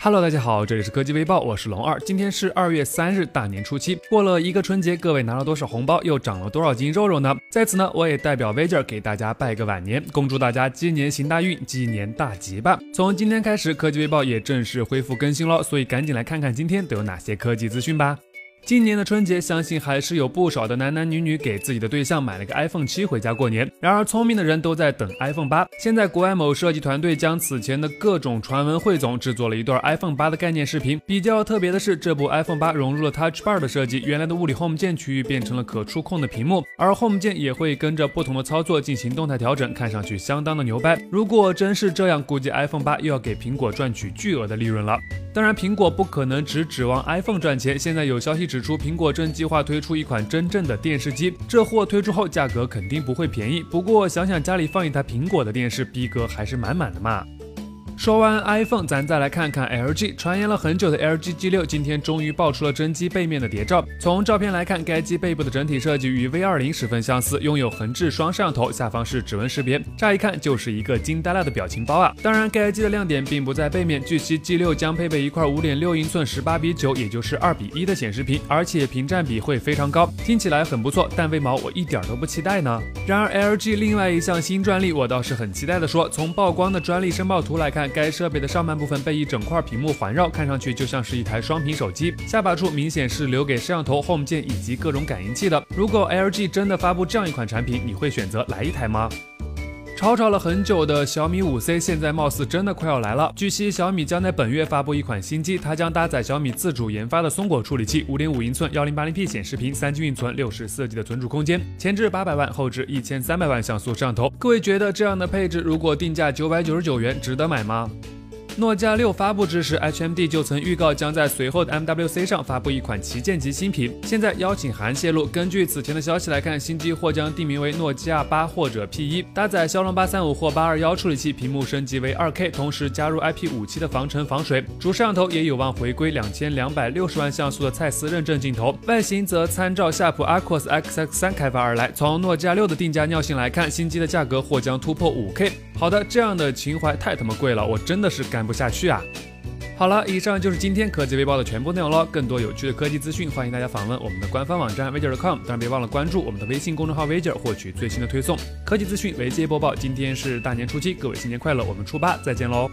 Hello，大家好，这里是科技微报，我是龙二。今天是二月三日，大年初七，过了一个春节，各位拿了多少红包，又长了多少斤肉肉呢？在此呢，我也代表 Vager 给大家拜个晚年，恭祝大家鸡年行大运，鸡年大吉吧。从今天开始，科技微报也正式恢复更新了，所以赶紧来看看今天都有哪些科技资讯吧。今年的春节，相信还是有不少的男男女女给自己的对象买了个 iPhone 七回家过年。然而，聪明的人都在等 iPhone 八。现在，国外某设计团队将此前的各种传闻汇总，制作了一段 iPhone 八的概念视频。比较特别的是，这部 iPhone 八融入了 Touch Bar 的设计，原来的物理 Home 键区域变成了可触控的屏幕，而 Home 键也会跟着不同的操作进行动态调整，看上去相当的牛掰。如果真是这样，估计 iPhone 八又要给苹果赚取巨额的利润了。当然，苹果不可能只指望 iPhone 赚钱。现在有消息指出，苹果正计划推出一款真正的电视机，这货推出后价格肯定不会便宜。不过想想家里放一台苹果的电视，逼格还是满满的嘛。说完 iPhone，咱再来看看 LG。传言了很久的 LG G6，今天终于爆出了真机背面的谍照。从照片来看，该机背部的整体设计与 V20 十分相似，拥有横置双摄像头，下方是指纹识别，乍一看就是一个惊呆了的表情包啊！当然，该机的亮点并不在背面，据悉 G6 将配备一块5.6英寸18比9，也就是2比1的显示屏，而且屏占比会非常高，听起来很不错。但为毛我一点都不期待呢？然而 LG 另外一项新专利，我倒是很期待的说，从曝光的专利申报图来看。该设备的上半部分被一整块屏幕环绕，看上去就像是一台双屏手机。下巴处明显是留给摄像头、Home 键以及各种感应器的。如果 LG 真的发布这样一款产品，你会选择来一台吗？吵吵了很久的小米五 C，现在貌似真的快要来了。据悉，小米将在本月发布一款新机，它将搭载小米自主研发的松果处理器，五点五英寸幺零八零 P 显示屏，三 G 运存，六十四 G 的存储空间，前置八百万，后置一千三百万像素摄像头。各位觉得这样的配置，如果定价九百九十九元，值得买吗？诺基亚六发布之时，HMD 就曾预告将在随后的 MWC 上发布一款旗舰级新品。现在邀请函泄露，根据此前的消息来看，新机或将定名为诺基亚八或者 P 一，搭载骁龙八三五或八二幺处理器，屏幕升级为二 K，同时加入 IP 五七的防尘防水。主摄像头也有望回归两千两百六十万像素的蔡司认证镜头，外形则参照夏普 Aquos XX 三开发而来。从诺基亚六的定价尿性来看，新机的价格或将突破五 K。好的，这样的情怀太他妈贵了，我真的是感干不下去啊！好了，以上就是今天科技微报的全部内容了。更多有趣的科技资讯，欢迎大家访问我们的官方网站 v i j e r c o m 当然别忘了关注我们的微信公众号 v i j e r 获取最新的推送。科技资讯为接播报，今天是大年初七，各位新年快乐！我们初八再见喽！